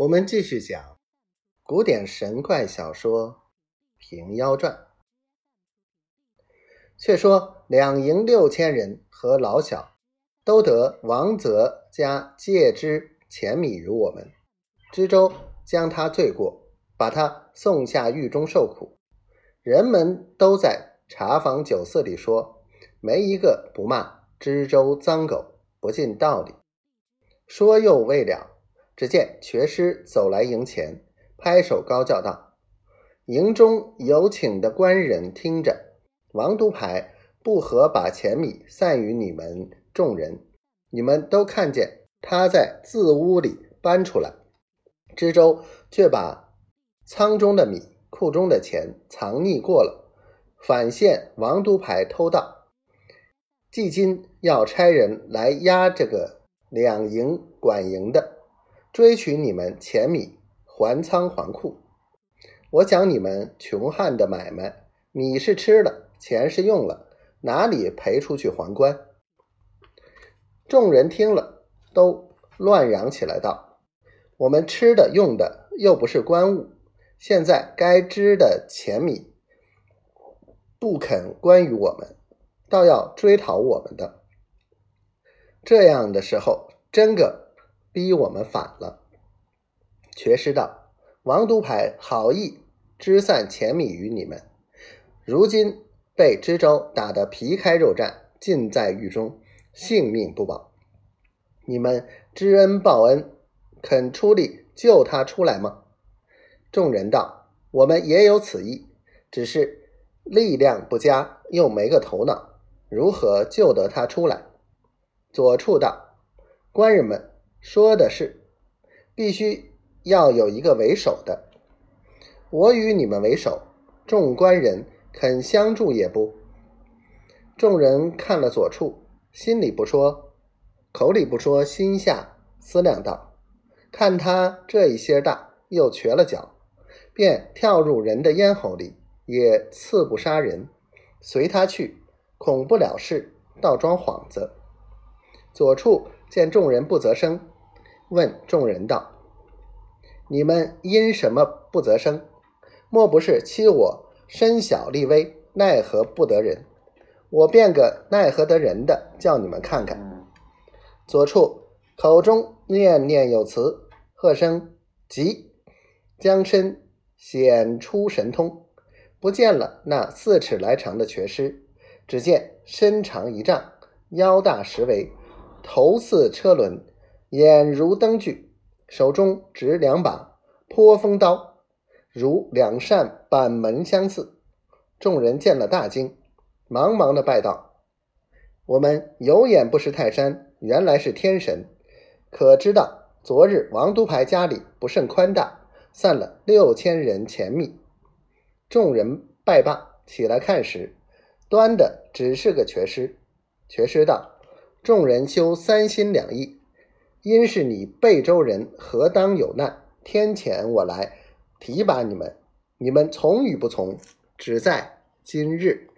我们继续讲古典神怪小说《平妖传》。却说两营六千人和老小，都得王泽家借之钱米如我们。知州将他罪过，把他送下狱中受苦。人们都在茶坊酒肆里说，没一个不骂知州脏狗，不尽道理。说又未了。只见瘸师走来营前，拍手高叫道：“营中有请的官人听着，王都牌不合把钱米散与你们众人，你们都看见他在自屋里搬出来，知州却把仓中的米、库中的钱藏匿过了，反现王都牌偷盗，即今要差人来押这个两营管营的。”追取你们钱米还仓还库，我讲你们穷汉的买卖，米是吃了，钱是用了，哪里赔出去还官？众人听了，都乱嚷起来道：“我们吃的用的又不是官物，现在该支的钱米不肯关于我们，倒要追讨我们的。这样的时候，真个。”逼我们反了。瘸师道：“王都牌好意支散钱米于你们，如今被知州打得皮开肉绽，尽在狱中，性命不保。你们知恩报恩，肯出力救他出来吗？”众人道：“我们也有此意，只是力量不佳，又没个头脑，如何救得他出来？”左处道：“官人们。”说的是，必须要有一个为首的。我与你们为首，众官人肯相助也不？众人看了左处，心里不说，口里不说，心下思量道：看他这一些大，又瘸了脚，便跳入人的咽喉里，也刺不杀人。随他去，恐不了事，倒装幌子。左处见众人不择声。问众人道：“你们因什么不择生？莫不是欺我身小力微，奈何不得人？我变个奈何得人的，叫你们看看。”左处口中念念有词，喝声急，将身显出神通，不见了那四尺来长的瘸尸，只见身长一丈，腰大十围，头似车轮。眼如灯具，手中执两把泼风刀，如两扇板门相似。众人见了大惊，忙忙的拜道：“我们有眼不识泰山，原来是天神。可知道昨日王都牌家里不甚宽大，散了六千人钱米。”众人拜罢，起来看时，端的只是个瘸尸。瘸尸道：“众人休三心两意。”因是你贝州人，何当有难？天遣我来提拔你们，你们从与不从，只在今日。